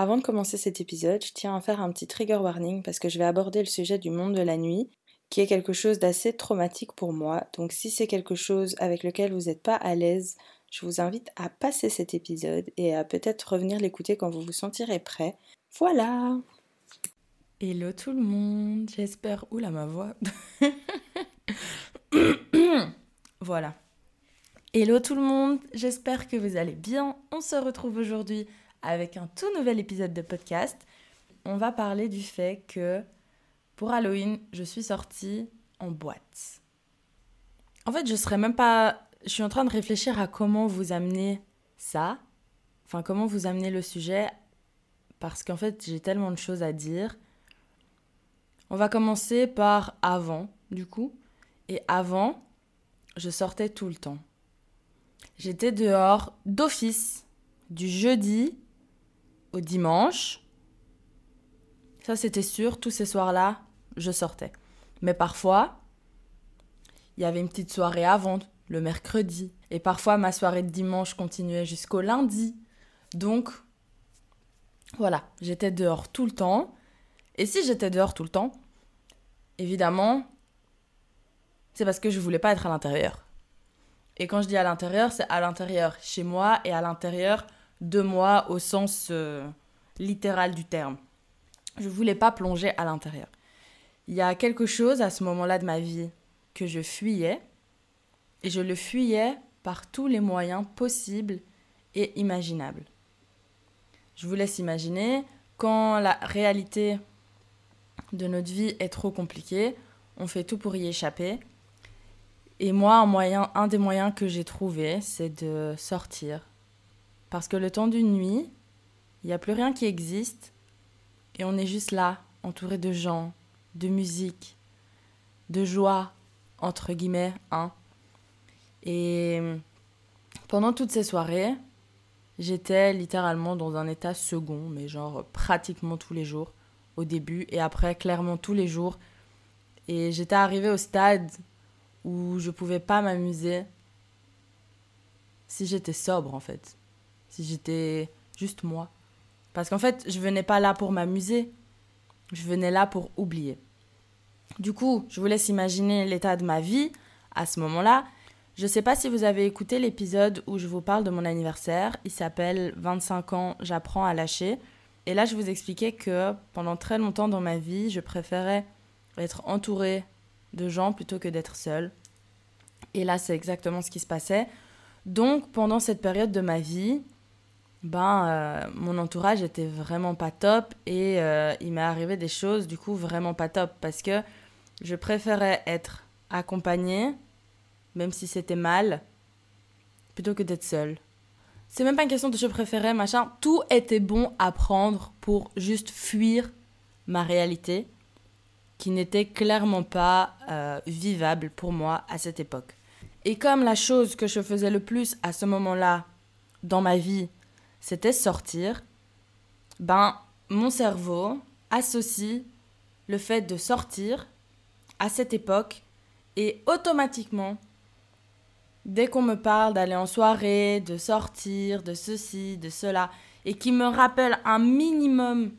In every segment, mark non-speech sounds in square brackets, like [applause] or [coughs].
Avant de commencer cet épisode, je tiens à faire un petit trigger warning parce que je vais aborder le sujet du monde de la nuit, qui est quelque chose d'assez traumatique pour moi. Donc si c'est quelque chose avec lequel vous n'êtes pas à l'aise, je vous invite à passer cet épisode et à peut-être revenir l'écouter quand vous vous sentirez prêt. Voilà Hello tout le monde, j'espère... Oula ma voix [coughs] Voilà. Hello tout le monde, j'espère que vous allez bien. On se retrouve aujourd'hui avec un tout nouvel épisode de podcast. On va parler du fait que pour Halloween, je suis sortie en boîte. En fait, je serais même pas. Je suis en train de réfléchir à comment vous amener ça. Enfin, comment vous amener le sujet. Parce qu'en fait, j'ai tellement de choses à dire. On va commencer par avant, du coup. Et avant, je sortais tout le temps. J'étais dehors d'office du jeudi au dimanche. Ça, c'était sûr, tous ces soirs-là, je sortais. Mais parfois, il y avait une petite soirée avant, le mercredi. Et parfois, ma soirée de dimanche continuait jusqu'au lundi. Donc, voilà, j'étais dehors tout le temps. Et si j'étais dehors tout le temps, évidemment, c'est parce que je voulais pas être à l'intérieur. Et quand je dis à l'intérieur, c'est à l'intérieur chez moi et à l'intérieur de moi au sens euh, littéral du terme. Je voulais pas plonger à l'intérieur. Il y a quelque chose à ce moment-là de ma vie que je fuyais et je le fuyais par tous les moyens possibles et imaginables. Je vous laisse imaginer quand la réalité de notre vie est trop compliquée, on fait tout pour y échapper et moi, un, moyen, un des moyens que j'ai trouvé, c'est de sortir. Parce que le temps d'une nuit, il n'y a plus rien qui existe. Et on est juste là, entouré de gens, de musique, de joie, entre guillemets, hein. Et pendant toutes ces soirées, j'étais littéralement dans un état second, mais genre pratiquement tous les jours, au début, et après, clairement tous les jours. Et j'étais arrivée au stade où je pouvais pas m'amuser si j'étais sobre en fait. Si j'étais juste moi. Parce qu'en fait, je venais pas là pour m'amuser. Je venais là pour oublier. Du coup, je vous laisse imaginer l'état de ma vie à ce moment-là. Je sais pas si vous avez écouté l'épisode où je vous parle de mon anniversaire. Il s'appelle 25 ans, j'apprends à lâcher. Et là, je vous expliquais que pendant très longtemps dans ma vie, je préférais être entourée de gens plutôt que d'être seule. Et là, c'est exactement ce qui se passait. Donc, pendant cette période de ma vie, ben, euh, mon entourage était vraiment pas top et euh, il m'est arrivé des choses du coup vraiment pas top parce que je préférais être accompagnée, même si c'était mal, plutôt que d'être seule. C'est même pas une question de je préférais, machin. Tout était bon à prendre pour juste fuir ma réalité qui n'était clairement pas euh, vivable pour moi à cette époque. Et comme la chose que je faisais le plus à ce moment-là dans ma vie, c'était sortir, ben mon cerveau associe le fait de sortir à cette époque et automatiquement, dès qu'on me parle d'aller en soirée, de sortir, de ceci, de cela, et qui me rappelle un minimum,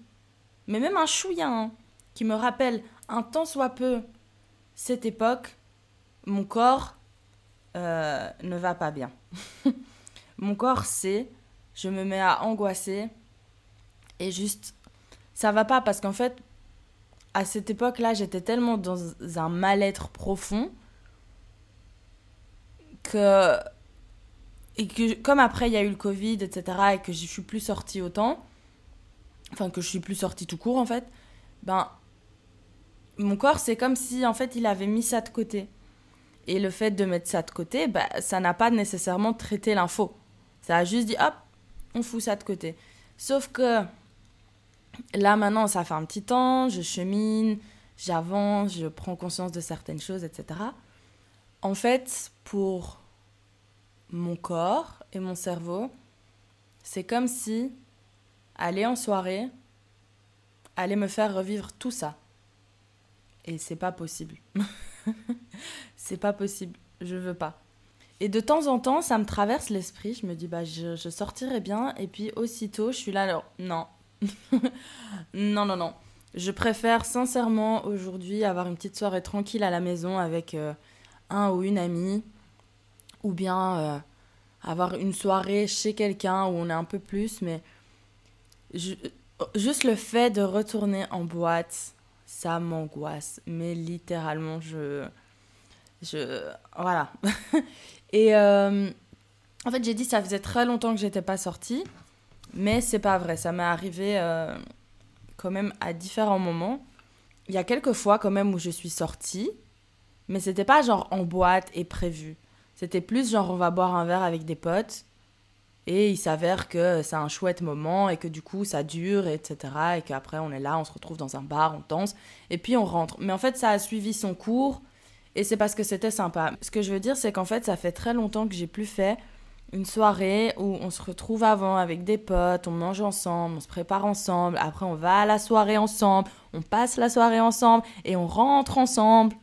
mais même un chouïa, hein, qui me rappelle un tant soit peu cette époque, mon corps euh, ne va pas bien. [laughs] mon corps sait, je me mets à angoisser et juste, ça va pas parce qu'en fait, à cette époque-là, j'étais tellement dans un mal-être profond que et que comme après il y a eu le Covid, etc., et que je suis plus sortie autant, enfin que je suis plus sortie tout court en fait, ben mon corps, c'est comme si en fait il avait mis ça de côté. Et le fait de mettre ça de côté, bah, ça n'a pas nécessairement traité l'info. Ça a juste dit hop, on fout ça de côté. Sauf que là maintenant, ça fait un petit temps, je chemine, j'avance, je prends conscience de certaines choses, etc. En fait, pour mon corps et mon cerveau, c'est comme si aller en soirée allait me faire revivre tout ça. Et c'est pas possible. [laughs] c'est pas possible. Je veux pas. Et de temps en temps, ça me traverse l'esprit. Je me dis, bah, je, sortirai bien. Et puis, aussitôt, je suis là, alors, non, [laughs] non, non, non. Je préfère sincèrement aujourd'hui avoir une petite soirée tranquille à la maison avec euh, un ou une amie. Ou bien euh, avoir une soirée chez quelqu'un où on est un peu plus. Mais juste le fait de retourner en boîte, ça m'angoisse. Mais littéralement, je. Je. Voilà. [laughs] Et euh, en fait, j'ai dit ça faisait très longtemps que j'étais pas sortie. Mais c'est pas vrai. Ça m'est arrivé euh, quand même à différents moments. Il y a quelques fois quand même où je suis sortie. Mais c'était pas genre en boîte et prévu. C'était plus genre on va boire un verre avec des potes. Et il s'avère que c'est un chouette moment et que du coup ça dure, etc. Et qu'après on est là, on se retrouve dans un bar, on danse, et puis on rentre. Mais en fait ça a suivi son cours et c'est parce que c'était sympa. Ce que je veux dire c'est qu'en fait ça fait très longtemps que j'ai plus fait une soirée où on se retrouve avant avec des potes, on mange ensemble, on se prépare ensemble, après on va à la soirée ensemble, on passe la soirée ensemble et on rentre ensemble.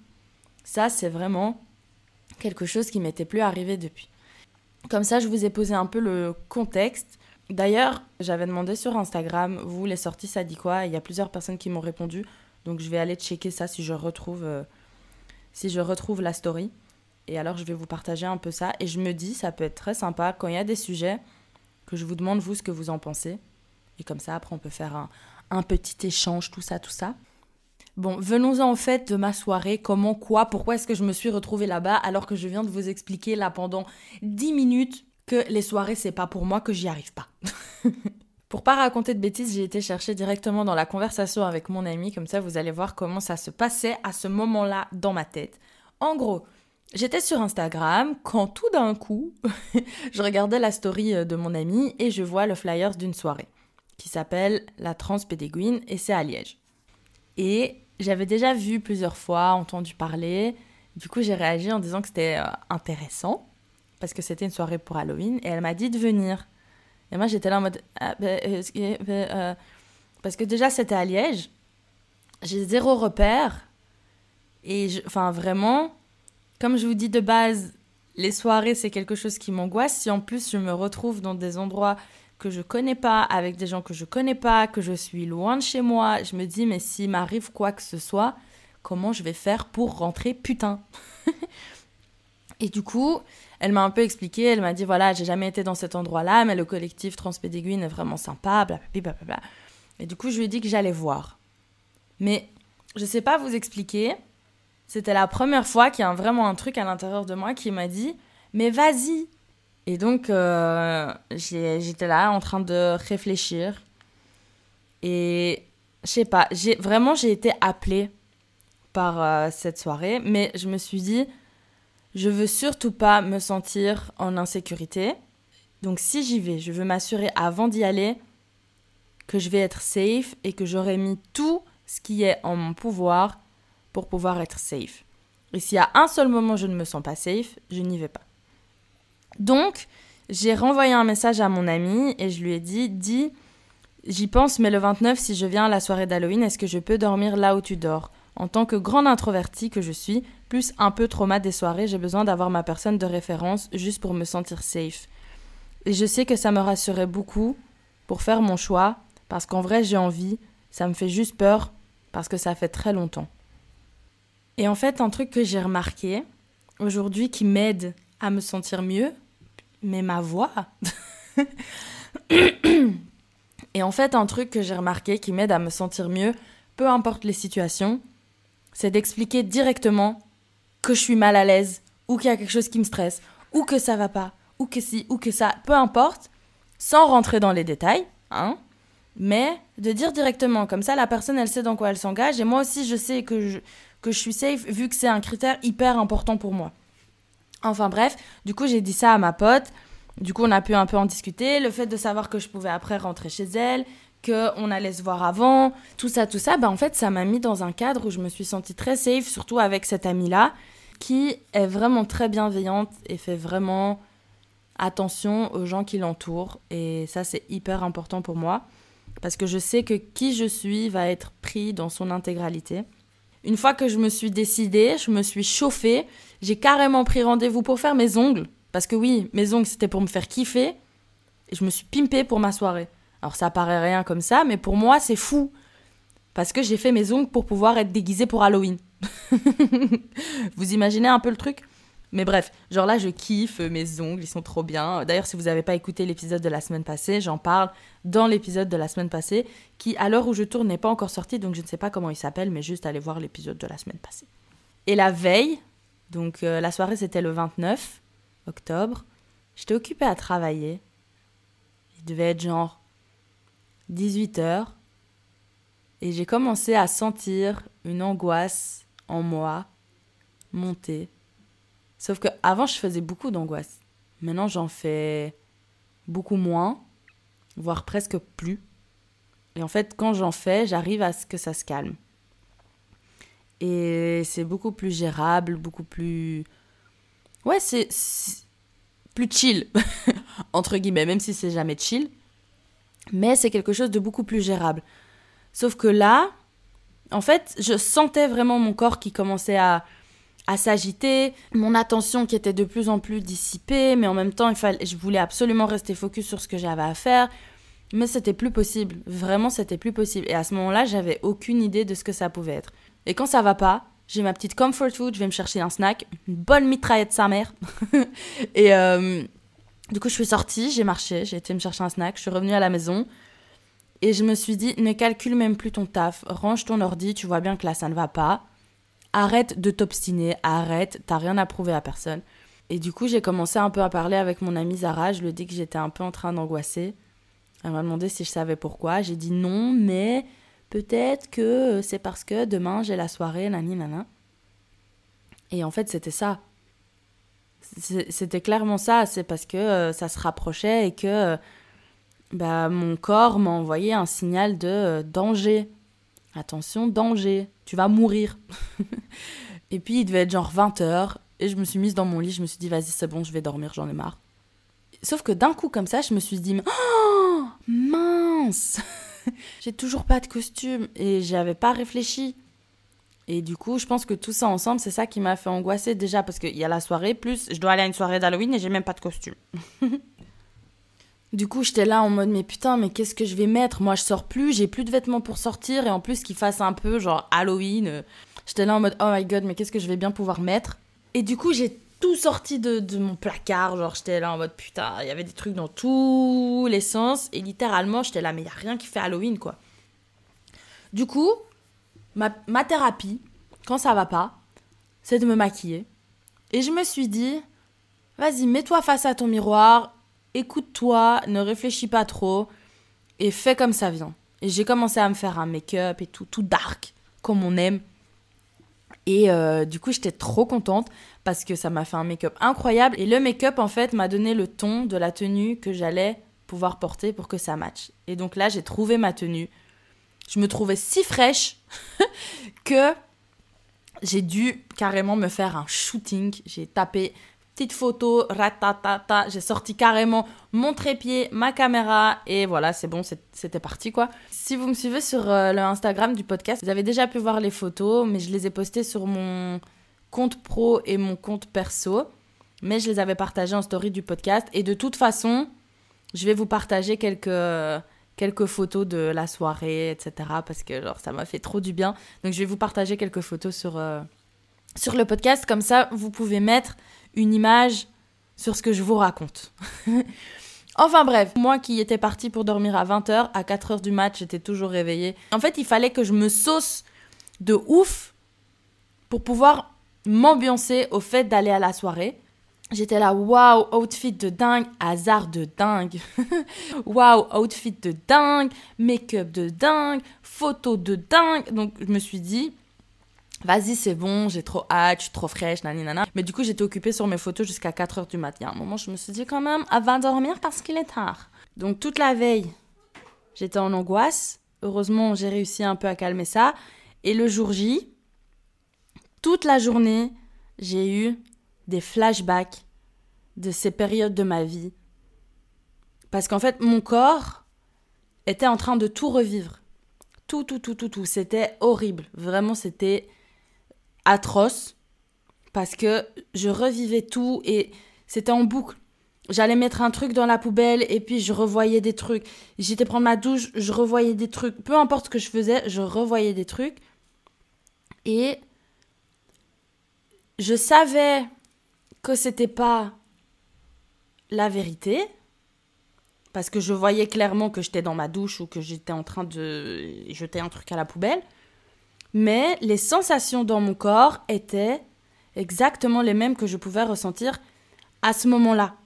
Ça c'est vraiment quelque chose qui m'était plus arrivé depuis. Comme ça, je vous ai posé un peu le contexte. D'ailleurs, j'avais demandé sur Instagram, vous, les sorties, ça dit quoi? Il y a plusieurs personnes qui m'ont répondu. Donc, je vais aller checker ça si je retrouve, euh, si je retrouve la story. Et alors, je vais vous partager un peu ça. Et je me dis, ça peut être très sympa quand il y a des sujets que je vous demande, vous, ce que vous en pensez. Et comme ça, après, on peut faire un, petit échange, tout ça, tout ça. Bon, venons-en en fait de ma soirée, comment, quoi, pourquoi est-ce que je me suis retrouvée là-bas alors que je viens de vous expliquer là pendant 10 minutes que les soirées c'est pas pour moi, que j'y arrive pas. [laughs] pour pas raconter de bêtises, j'ai été chercher directement dans la conversation avec mon ami, comme ça vous allez voir comment ça se passait à ce moment-là dans ma tête. En gros, J'étais sur Instagram quand tout d'un coup, [laughs] je regardais la story de mon ami et je vois le flyers d'une soirée qui s'appelle la Transpédéguine et c'est à Liège. Et j'avais déjà vu plusieurs fois, entendu parler. Du coup, j'ai réagi en disant que c'était euh, intéressant parce que c'était une soirée pour Halloween et elle m'a dit de venir. Et moi, j'étais là en mode. Ah, ben, ben, euh, parce que déjà, c'était à Liège. J'ai zéro repère. Et enfin, vraiment, comme je vous dis de base, les soirées, c'est quelque chose qui m'angoisse. Si en plus, je me retrouve dans des endroits que je connais pas, avec des gens que je connais pas, que je suis loin de chez moi, je me dis, mais s'il m'arrive quoi que ce soit, comment je vais faire pour rentrer Putain? [laughs] Et du coup, elle m'a un peu expliqué, elle m'a dit, voilà, j'ai jamais été dans cet endroit-là, mais le collectif Transpédéguine est vraiment sympa, blablabla. Bla, Et du coup, je lui ai dit que j'allais voir. Mais je sais pas vous expliquer, c'était la première fois qu'il y a vraiment un truc à l'intérieur de moi qui m'a dit, mais vas-y, et donc, euh, j'étais là en train de réfléchir. Et je sais pas, vraiment j'ai été appelée par euh, cette soirée, mais je me suis dit, je veux surtout pas me sentir en insécurité. Donc si j'y vais, je veux m'assurer avant d'y aller que je vais être safe et que j'aurai mis tout ce qui est en mon pouvoir pour pouvoir être safe. Et s'il y a un seul moment je ne me sens pas safe, je n'y vais pas. Donc, j'ai renvoyé un message à mon ami et je lui ai dit Dis, j'y pense, mais le 29, si je viens à la soirée d'Halloween, est-ce que je peux dormir là où tu dors? En tant que grande introvertie que je suis, plus un peu trauma des soirées, j'ai besoin d'avoir ma personne de référence juste pour me sentir safe. Et je sais que ça me rassurait beaucoup pour faire mon choix, parce qu'en vrai, j'ai envie, ça me fait juste peur, parce que ça fait très longtemps. Et en fait, un truc que j'ai remarqué aujourd'hui qui m'aide à me sentir mieux, mais ma voix. [coughs] Et en fait, un truc que j'ai remarqué qui m'aide à me sentir mieux, peu importe les situations, c'est d'expliquer directement que je suis mal à l'aise, ou qu'il y a quelque chose qui me stresse, ou que ça va pas, ou que si, ou que ça, peu importe, sans rentrer dans les détails, hein, mais de dire directement, comme ça la personne elle sait dans quoi elle s'engage, et moi aussi je sais que je, que je suis safe, vu que c'est un critère hyper important pour moi. Enfin bref, du coup j'ai dit ça à ma pote. Du coup on a pu un peu en discuter. Le fait de savoir que je pouvais après rentrer chez elle, qu'on allait se voir avant, tout ça, tout ça, bah en fait ça m'a mis dans un cadre où je me suis sentie très safe, surtout avec cette amie-là, qui est vraiment très bienveillante et fait vraiment attention aux gens qui l'entourent. Et ça c'est hyper important pour moi, parce que je sais que qui je suis va être pris dans son intégralité. Une fois que je me suis décidée, je me suis chauffée, j'ai carrément pris rendez-vous pour faire mes ongles. Parce que oui, mes ongles, c'était pour me faire kiffer. Et je me suis pimpée pour ma soirée. Alors ça paraît rien comme ça, mais pour moi c'est fou. Parce que j'ai fait mes ongles pour pouvoir être déguisée pour Halloween. [laughs] vous imaginez un peu le truc? Mais bref, genre là, je kiffe mes ongles, ils sont trop bien. D'ailleurs, si vous n'avez pas écouté l'épisode de la semaine passée, j'en parle dans l'épisode de la semaine passée, qui à l'heure où je tourne n'est pas encore sorti, donc je ne sais pas comment il s'appelle, mais juste allez voir l'épisode de la semaine passée. Et la veille, donc euh, la soirée c'était le 29 octobre, j'étais occupée à travailler. Il devait être genre 18 heures. Et j'ai commencé à sentir une angoisse en moi monter Sauf que avant je faisais beaucoup d'angoisse. Maintenant, j'en fais beaucoup moins, voire presque plus. Et en fait, quand j'en fais, j'arrive à ce que ça se calme. Et c'est beaucoup plus gérable, beaucoup plus... Ouais, c'est plus chill, [laughs] entre guillemets, même si c'est jamais chill. Mais c'est quelque chose de beaucoup plus gérable. Sauf que là, en fait, je sentais vraiment mon corps qui commençait à, à s'agiter, mon attention qui était de plus en plus dissipée, mais en même temps, il fallait, je voulais absolument rester focus sur ce que j'avais à faire. Mais c'était plus possible, vraiment c'était plus possible. Et à ce moment-là, j'avais aucune idée de ce que ça pouvait être. Et quand ça va pas, j'ai ma petite comfort food, je vais me chercher un snack, une bonne mitraillette sa mère. [laughs] et euh, du coup, je suis sortie, j'ai marché, j'ai été me chercher un snack, je suis revenue à la maison. Et je me suis dit, ne calcule même plus ton taf, range ton ordi, tu vois bien que là ça ne va pas arrête de t'obstiner, arrête, t'as rien à prouver à personne. Et du coup, j'ai commencé un peu à parler avec mon amie Zara, je lui ai dit que j'étais un peu en train d'angoisser. Elle m'a demandé si je savais pourquoi. J'ai dit non, mais peut-être que c'est parce que demain j'ai la soirée, nani nana. Et en fait, c'était ça. C'était clairement ça. C'est parce que euh, ça se rapprochait et que euh, bah, mon corps m'a envoyé un signal de euh, danger. Attention, danger, tu vas mourir. [laughs] et puis il devait être genre 20h, et je me suis mise dans mon lit, je me suis dit, vas-y, c'est bon, je vais dormir, j'en ai marre. Sauf que d'un coup, comme ça, je me suis dit, oh, mince [laughs] J'ai toujours pas de costume, et j'avais pas réfléchi. Et du coup, je pense que tout ça ensemble, c'est ça qui m'a fait angoisser déjà, parce qu'il y a la soirée, plus je dois aller à une soirée d'Halloween et j'ai même pas de costume. Du coup, j'étais là en mode, mais putain, mais qu'est-ce que je vais mettre? Moi, je sors plus, j'ai plus de vêtements pour sortir, et en plus qu'il fasse un peu genre Halloween. J'étais là en mode, oh my god, mais qu'est-ce que je vais bien pouvoir mettre? Et du coup, j'ai tout sorti de, mon placard, genre j'étais là en mode, putain, il y avait des trucs dans tous les sens, et littéralement, j'étais là, mais il n'y a rien qui fait Halloween, quoi. Du coup, ma, thérapie, quand ça va pas, c'est de me maquiller. Et je me suis dit, vas-y, mets-toi face à ton miroir écoute-toi, ne réfléchis pas trop et fais comme ça vient. Et j'ai commencé à me faire un make-up et tout, tout dark, comme on aime. Et euh, du coup, j'étais trop contente parce que ça m'a fait un make-up incroyable. Et le make-up, en fait, m'a donné le ton de la tenue que j'allais pouvoir porter pour que ça matche. Et donc là, j'ai trouvé ma tenue. Je me trouvais si fraîche [laughs] que j'ai dû carrément me faire un shooting. J'ai tapé petite photo, ratatata, j'ai sorti carrément mon trépied, ma caméra et voilà, c'est bon, c'était parti quoi. Si vous me suivez sur euh, le Instagram du podcast, vous avez déjà pu voir les photos, mais je les ai postées sur mon compte pro et mon compte perso, mais je les avais partagées en story du podcast et de toute façon, je vais vous partager quelques quelques photos de la soirée, etc. Parce que genre ça m'a fait trop du bien. Donc je vais vous partager quelques photos sur, euh, sur le podcast. Comme ça, vous pouvez mettre une image sur ce que je vous raconte. [laughs] enfin bref, moi qui étais partie pour dormir à 20h, à 4h du match, j'étais toujours réveillée. En fait, il fallait que je me sauce de ouf pour pouvoir m'ambiancer au fait d'aller à la soirée. J'étais là, waouh, outfit de dingue, hasard de dingue. [laughs] waouh, outfit de dingue, make-up de dingue, photo de dingue. Donc je me suis dit, Vas-y, c'est bon, j'ai trop hâte, je suis trop fraîche, nani nana. Mais du coup, j'étais occupée sur mes photos jusqu'à 4h du matin. À un moment, je me suis dit quand même, avant de dormir parce qu'il est tard. Donc, toute la veille, j'étais en angoisse. Heureusement, j'ai réussi un peu à calmer ça. Et le jour J, toute la journée, j'ai eu des flashbacks de ces périodes de ma vie. Parce qu'en fait, mon corps était en train de tout revivre. Tout, tout, tout, tout, tout. C'était horrible. Vraiment, c'était atroce parce que je revivais tout et c'était en boucle. j'allais mettre un truc dans la poubelle et puis je revoyais des trucs. J'étais prendre ma douche, je revoyais des trucs. Peu importe ce que je faisais, je revoyais des trucs. Et je savais que c'était pas la vérité parce que je voyais clairement que j'étais dans ma douche ou que j'étais en train de jeter un truc à la poubelle. Mais les sensations dans mon corps étaient exactement les mêmes que je pouvais ressentir à ce moment-là.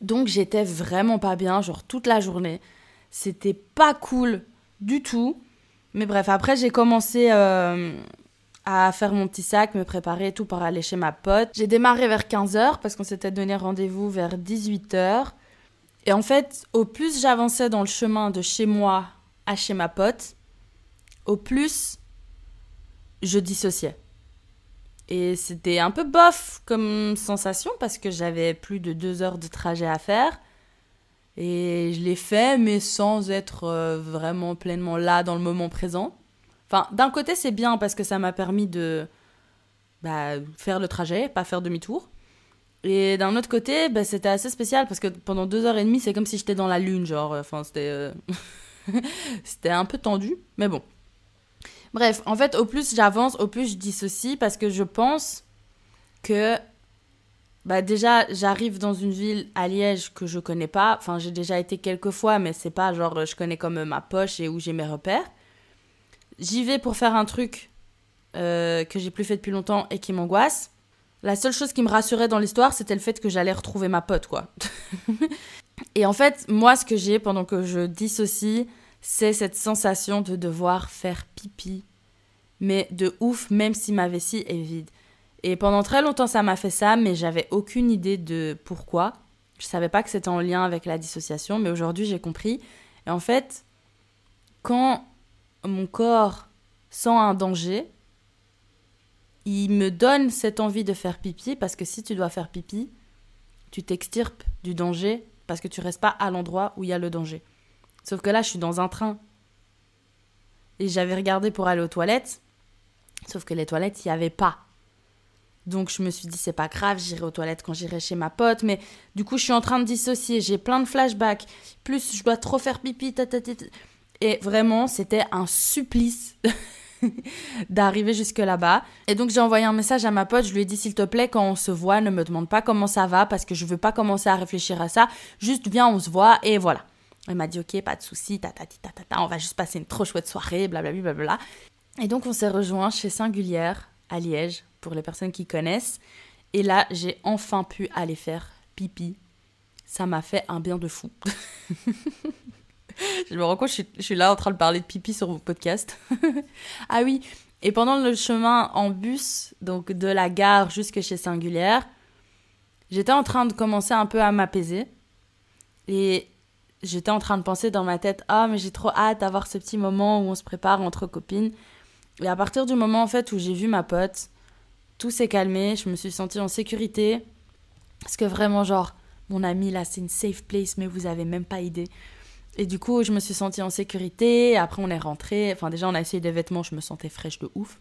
Donc j'étais vraiment pas bien, genre toute la journée. C'était pas cool du tout. Mais bref, après j'ai commencé euh, à faire mon petit sac, me préparer tout pour aller chez ma pote. J'ai démarré vers 15h parce qu'on s'était donné rendez-vous vers 18h. Et en fait, au plus j'avançais dans le chemin de chez moi à chez ma pote, au plus je dissociais. Et c'était un peu bof comme sensation parce que j'avais plus de deux heures de trajet à faire. Et je l'ai fait, mais sans être euh, vraiment pleinement là dans le moment présent. D'un côté, c'est bien parce que ça m'a permis de bah, faire le trajet, pas faire demi-tour. Et d'un autre côté, bah, c'était assez spécial parce que pendant deux heures et demie, c'est comme si j'étais dans la lune, genre. Enfin, c'était. Euh, [laughs] c'était un peu tendu, mais bon. Bref, en fait, au plus j'avance, au plus je dissocie parce que je pense que. Bah déjà, j'arrive dans une ville à Liège que je connais pas. Enfin, j'ai déjà été quelques fois, mais c'est pas genre je connais comme ma poche et où j'ai mes repères. J'y vais pour faire un truc euh, que j'ai plus fait depuis longtemps et qui m'angoisse. La seule chose qui me rassurait dans l'histoire, c'était le fait que j'allais retrouver ma pote, quoi. [laughs] et en fait, moi, ce que j'ai pendant que je dissocie, c'est cette sensation de devoir faire pipi. Mais de ouf, même si ma vessie est vide. Et pendant très longtemps, ça m'a fait ça, mais j'avais aucune idée de pourquoi. Je savais pas que c'était en lien avec la dissociation, mais aujourd'hui, j'ai compris. Et en fait, quand mon corps sent un danger, il me donne cette envie de faire pipi parce que si tu dois faire pipi, tu t'extirpes du danger parce que tu restes pas à l'endroit où il y a le danger. Sauf que là, je suis dans un train. Et j'avais regardé pour aller aux toilettes, sauf que les toilettes, il n'y avait pas. Donc je me suis dit, c'est pas grave, j'irai aux toilettes quand j'irai chez ma pote. Mais du coup, je suis en train de dissocier, j'ai plein de flashbacks. Plus, je dois trop faire pipi. Et vraiment, c'était un supplice. [laughs] d'arriver jusque là-bas. Et donc j'ai envoyé un message à ma pote, je lui ai dit s'il te plaît quand on se voit, ne me demande pas comment ça va parce que je veux pas commencer à réfléchir à ça, juste viens on se voit et voilà. Elle m'a dit ok pas de souci, ta, ta, ta, ta, on va juste passer une trop chouette soirée, blablabla. Bla, bla, Et donc on s'est rejoint chez Singulière à Liège pour les personnes qui connaissent. Et là j'ai enfin pu aller faire pipi. Ça m'a fait un bien de fou. [laughs] [laughs] je me rends compte, je suis, là en train de parler de pipi sur vos podcasts. [laughs] ah oui, et pendant le chemin en bus, donc de la gare jusque chez Singulière, j'étais en train de commencer un peu à m'apaiser. Et j'étais en train de penser dans ma tête, ah mais j'ai trop hâte d'avoir ce petit moment où on se prépare entre copines. Et à partir du moment en fait où j'ai vu ma pote, tout s'est calmé, je me suis sentie en sécurité. Parce que vraiment genre, mon ami là c'est une safe place mais vous avez même pas idée. Et du coup, je me suis sentie en sécurité. Après, on est rentré. Enfin, déjà, on a essayé des vêtements. Je me sentais fraîche de ouf.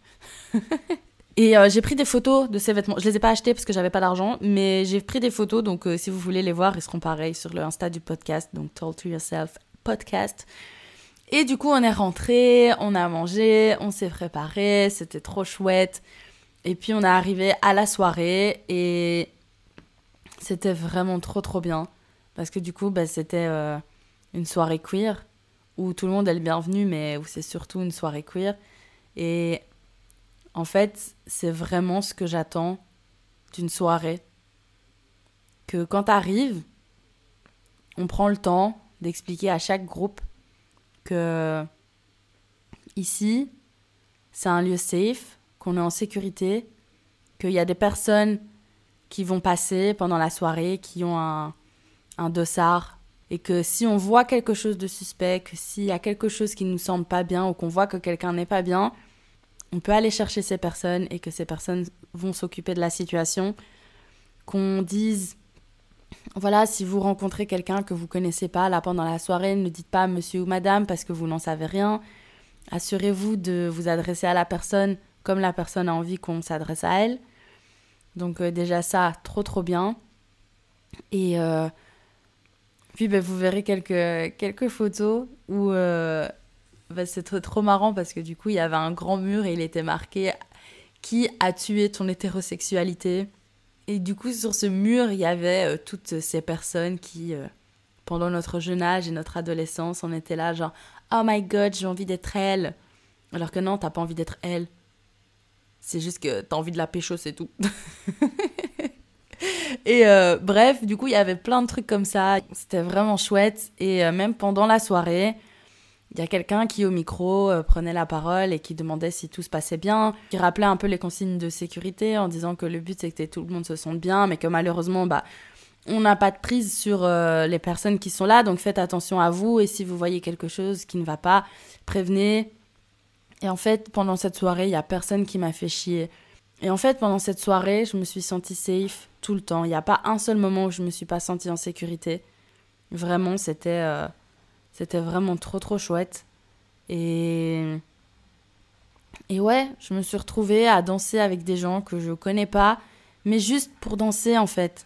[laughs] et euh, j'ai pris des photos de ces vêtements. Je les ai pas achetés parce que j'avais pas d'argent, mais j'ai pris des photos. Donc, euh, si vous voulez les voir, ils seront pareils sur le Insta du podcast. Donc, Talk to Yourself podcast. Et du coup, on est rentré, on a mangé, on s'est préparé. C'était trop chouette. Et puis, on est arrivé à la soirée et c'était vraiment trop, trop bien. Parce que du coup, bah, c'était. Euh, une soirée queer où tout le monde est le bienvenu, mais où c'est surtout une soirée queer. Et en fait, c'est vraiment ce que j'attends d'une soirée. Que quand t'arrives, on prend le temps d'expliquer à chaque groupe que ici, c'est un lieu safe, qu'on est en sécurité, qu'il y a des personnes qui vont passer pendant la soirée, qui ont un, un dossard et que si on voit quelque chose de suspect, que s'il y a quelque chose qui nous semble pas bien ou qu'on voit que quelqu'un n'est pas bien, on peut aller chercher ces personnes et que ces personnes vont s'occuper de la situation. Qu'on dise, voilà, si vous rencontrez quelqu'un que vous connaissez pas là pendant la soirée, ne dites pas monsieur ou madame parce que vous n'en savez rien. Assurez-vous de vous adresser à la personne comme la personne a envie qu'on s'adresse à elle. Donc euh, déjà ça, trop trop bien. Et euh, puis ben, vous verrez quelques, quelques photos où euh, ben, c'est trop, trop marrant parce que du coup il y avait un grand mur et il était marqué qui a tué ton hétérosexualité? Et du coup sur ce mur il y avait euh, toutes ces personnes qui pendant notre jeune âge et notre adolescence on était là genre oh my god j'ai envie d'être elle. Alors que non t'as pas envie d'être elle. C'est juste que t'as envie de la pécho, c'est tout. [laughs] [laughs] et euh, bref, du coup, il y avait plein de trucs comme ça. C'était vraiment chouette. Et euh, même pendant la soirée, il y a quelqu'un qui, au micro, euh, prenait la parole et qui demandait si tout se passait bien, qui rappelait un peu les consignes de sécurité en disant que le but, c'est que tout le monde se sente bien, mais que malheureusement, bah, on n'a pas de prise sur les personnes qui sont là. Donc faites attention à vous. Et si vous voyez quelque chose qui ne va pas, prévenez et en fait, pendant cette soirée, il y a personne qui m'a fait chier. Et en fait, pendant cette soirée, je me suis sentie safe tout le temps. Il n'y a pas un seul moment où je me suis pas sentie en sécurité. Vraiment, c'était euh, c'était vraiment trop trop chouette. Et et ouais, je me suis retrouvée à danser avec des gens que je connais pas, mais juste pour danser en fait.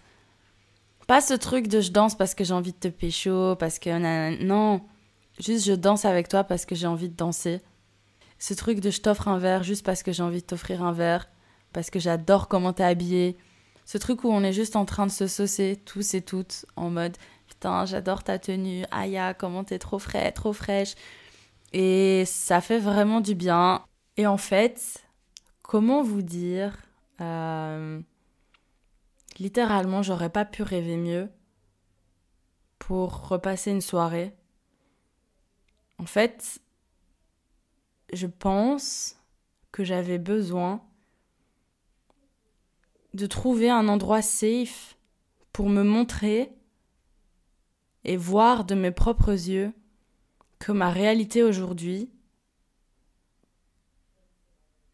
Pas ce truc de je danse parce que j'ai envie de te pécho, parce que non, juste je danse avec toi parce que j'ai envie de danser ce truc de je t'offre un verre juste parce que j'ai envie de t'offrir un verre, parce que j'adore comment t'es habillé. Ce truc où on est juste en train de se saucer tous et toutes en mode putain, j'adore ta tenue, Aya, comment t'es trop frais, trop fraîche. Et ça fait vraiment du bien. Et en fait, comment vous dire euh, Littéralement, j'aurais pas pu rêver mieux pour repasser une soirée. En fait, je pense que j'avais besoin de trouver un endroit safe pour me montrer et voir de mes propres yeux que ma réalité aujourd'hui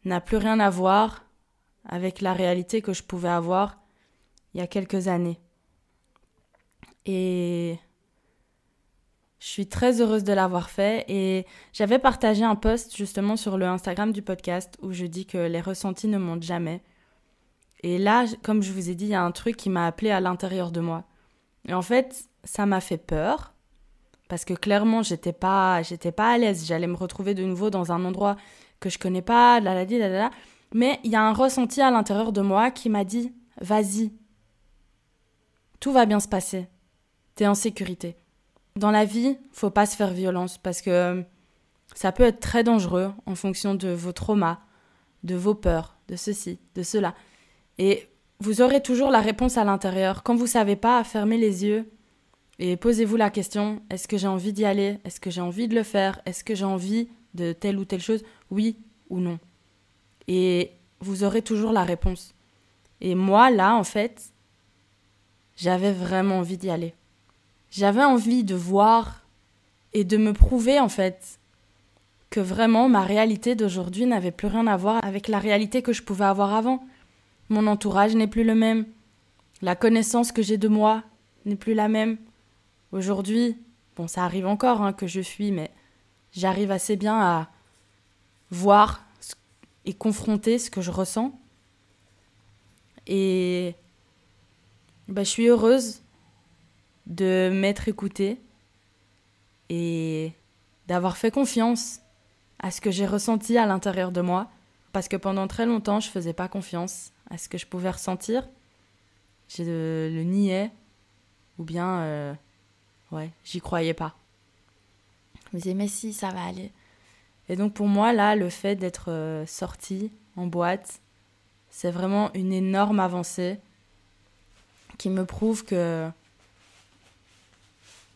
n'a plus rien à voir avec la réalité que je pouvais avoir il y a quelques années. Et je suis très heureuse de l'avoir fait et j'avais partagé un post justement sur le Instagram du podcast où je dis que les ressentis ne montent jamais. Et là, comme je vous ai dit, il y a un truc qui m'a appelé à l'intérieur de moi. Et en fait, ça m'a fait peur parce que clairement, j'étais pas j'étais pas à l'aise, j'allais me retrouver de nouveau dans un endroit que je connais pas, la la la la. Mais il y a un ressenti à l'intérieur de moi qui m'a dit "Vas-y. Tout va bien se passer. T'es en sécurité." Dans la vie, faut pas se faire violence parce que euh, ça peut être très dangereux en fonction de vos traumas, de vos peurs, de ceci, de cela. Et vous aurez toujours la réponse à l'intérieur. Quand vous savez pas, fermez les yeux et posez-vous la question est-ce que j'ai envie d'y aller? Est-ce que j'ai envie de le faire? Est-ce que j'ai envie de telle ou telle chose? Oui ou non Et vous aurez toujours la réponse. Et moi, là, en fait, j'avais vraiment envie d'y aller j'avais envie de voir et de me prouver en fait que vraiment ma réalité d'aujourd'hui n'avait plus rien à voir avec la réalité que je pouvais avoir avant. Mon entourage n'est plus le même. La connaissance que j'ai de moi n'est plus la même. Aujourd'hui, bon, ça arrive encore hein, que je fuis, mais j'arrive assez bien à voir et confronter ce que je ressens. Et bah, je suis heureuse de m'être écoutée et d'avoir fait confiance à ce que j'ai ressenti à l'intérieur de moi. Parce que pendant très longtemps, je faisais pas confiance à ce que je pouvais ressentir. Je le, niais. Ou bien, euh, ouais, j'y croyais pas. Je me disais, mais si, ça va aller. Et donc pour moi, là, le fait d'être euh, sortie en boîte, c'est vraiment une énorme avancée qui me prouve que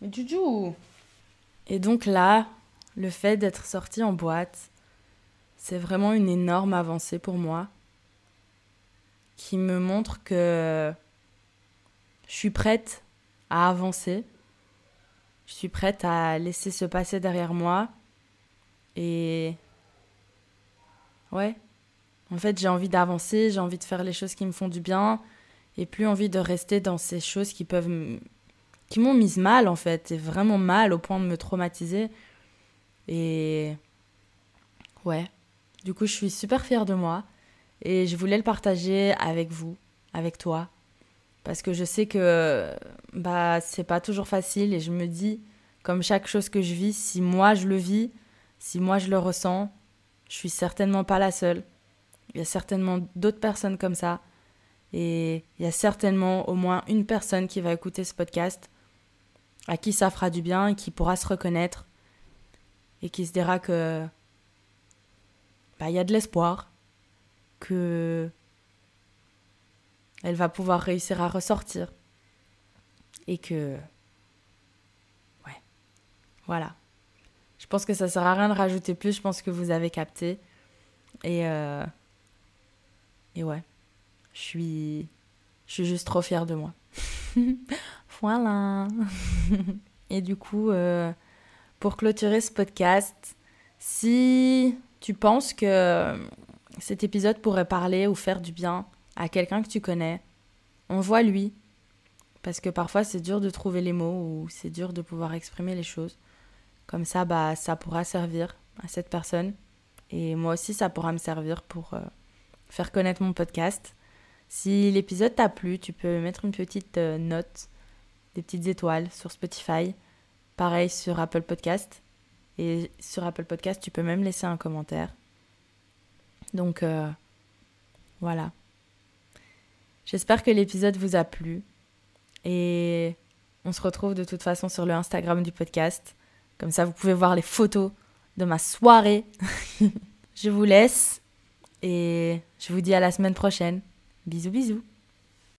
mais Juju Et donc là, le fait d'être sortie en boîte, c'est vraiment une énorme avancée pour moi qui me montre que je suis prête à avancer. Je suis prête à laisser se passer derrière moi. Et ouais, en fait, j'ai envie d'avancer, j'ai envie de faire les choses qui me font du bien et plus envie de rester dans ces choses qui peuvent qui m'ont mise mal en fait, et vraiment mal au point de me traumatiser. Et ouais, du coup je suis super fière de moi et je voulais le partager avec vous, avec toi, Parce que je sais que bah c'est pas toujours facile et je me dis, comme chaque chose que je vis, si moi je le vis, si moi je le ressens, je suis certainement pas la seule. Il y a certainement d'autres personnes comme ça. Et il y a certainement au moins une personne qui va écouter ce podcast, à qui ça fera du bien et qui pourra se reconnaître et qui se dira que bah, y a de l'espoir, que elle va pouvoir réussir à ressortir. Et que ouais. Voilà. Je pense que ça sert à rien de rajouter plus. Je pense que vous avez capté. Et euh, et ouais. Je suis je suis juste trop fière de moi. [laughs] Voilà. [laughs] Et du coup euh, pour clôturer ce podcast si tu penses que cet épisode pourrait parler ou faire du bien à quelqu'un que tu connais, envoie-lui. Parce que parfois c'est dur de trouver les mots ou c'est dur de pouvoir exprimer les choses. Comme ça, bah, ça pourra servir à cette personne. Et moi aussi, ça pourra me servir pour euh, faire connaître mon podcast. Si l'épisode t'a plu, tu peux mettre une petite euh, note, des petites étoiles sur Spotify. Pareil sur Apple Podcast. Et sur Apple Podcast, tu peux même laisser un commentaire. Donc euh, voilà. J'espère que l'épisode vous a plu. Et on se retrouve de toute façon sur le Instagram du podcast. Comme ça, vous pouvez voir les photos de ma soirée. [laughs] je vous laisse et je vous dis à la semaine prochaine. Bisous bisous.